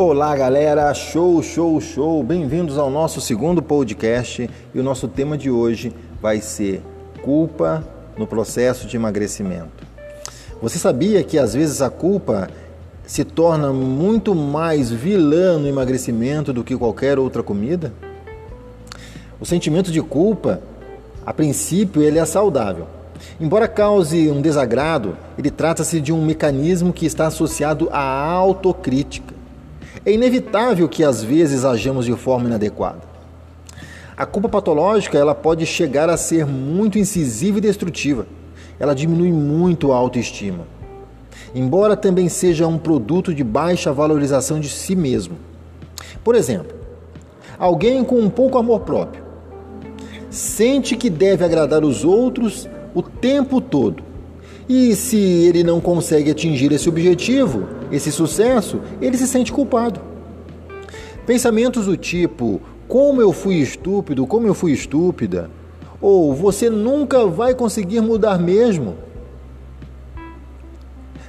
Olá, galera! Show, show, show! Bem-vindos ao nosso segundo podcast e o nosso tema de hoje vai ser culpa no processo de emagrecimento. Você sabia que às vezes a culpa se torna muito mais vilã no emagrecimento do que qualquer outra comida? O sentimento de culpa, a princípio, ele é saudável. Embora cause um desagrado, ele trata-se de um mecanismo que está associado à autocrítica. É inevitável que às vezes ajamos de forma inadequada. A culpa patológica ela pode chegar a ser muito incisiva e destrutiva. Ela diminui muito a autoestima. Embora também seja um produto de baixa valorização de si mesmo. Por exemplo, alguém com um pouco amor próprio sente que deve agradar os outros o tempo todo. E se ele não consegue atingir esse objetivo, esse sucesso, ele se sente culpado. Pensamentos do tipo: como eu fui estúpido, como eu fui estúpida, ou você nunca vai conseguir mudar mesmo.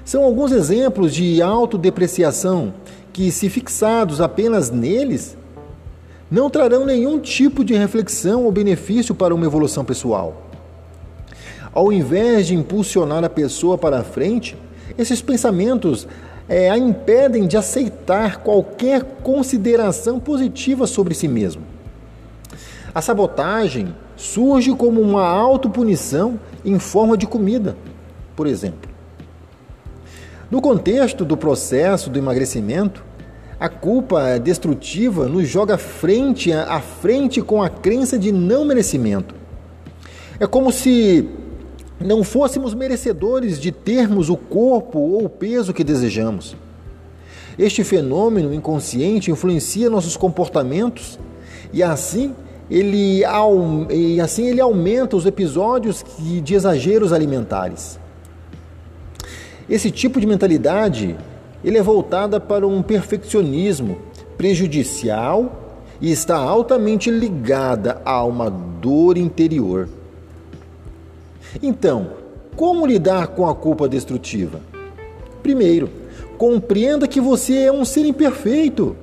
São alguns exemplos de autodepreciação que, se fixados apenas neles, não trarão nenhum tipo de reflexão ou benefício para uma evolução pessoal. Ao invés de impulsionar a pessoa para a frente, esses pensamentos é, a impedem de aceitar qualquer consideração positiva sobre si mesmo. A sabotagem surge como uma autopunição em forma de comida, por exemplo. No contexto do processo do emagrecimento, a culpa destrutiva nos joga frente a frente com a crença de não merecimento. É como se não fôssemos merecedores de termos o corpo ou o peso que desejamos. Este fenômeno inconsciente influencia nossos comportamentos e assim ele, e assim ele aumenta os episódios de exageros alimentares. Esse tipo de mentalidade ele é voltada para um perfeccionismo prejudicial e está altamente ligada a uma dor interior. Então, como lidar com a culpa destrutiva? Primeiro, compreenda que você é um ser imperfeito.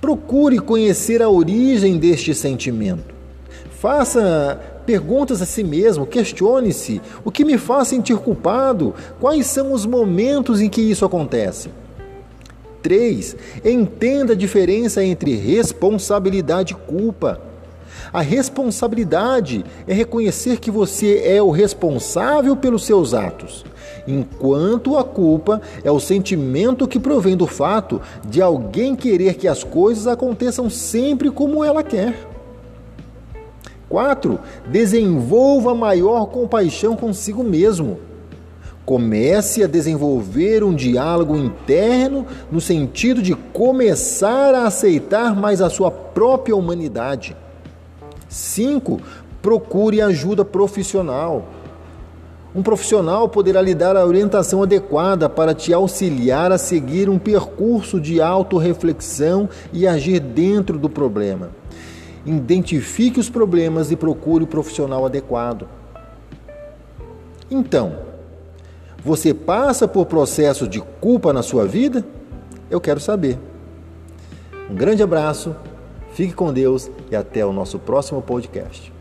Procure conhecer a origem deste sentimento. Faça perguntas a si mesmo, questione-se: o que me faz sentir culpado? Quais são os momentos em que isso acontece? 3. Entenda a diferença entre responsabilidade e culpa. A responsabilidade é reconhecer que você é o responsável pelos seus atos, enquanto a culpa é o sentimento que provém do fato de alguém querer que as coisas aconteçam sempre como ela quer. 4. Desenvolva maior compaixão consigo mesmo. Comece a desenvolver um diálogo interno no sentido de começar a aceitar mais a sua própria humanidade. 5. Procure ajuda profissional. Um profissional poderá lhe dar a orientação adequada para te auxiliar a seguir um percurso de autorreflexão e agir dentro do problema. Identifique os problemas e procure o profissional adequado. Então, você passa por processo de culpa na sua vida? Eu quero saber. Um grande abraço Fique com Deus e até o nosso próximo podcast.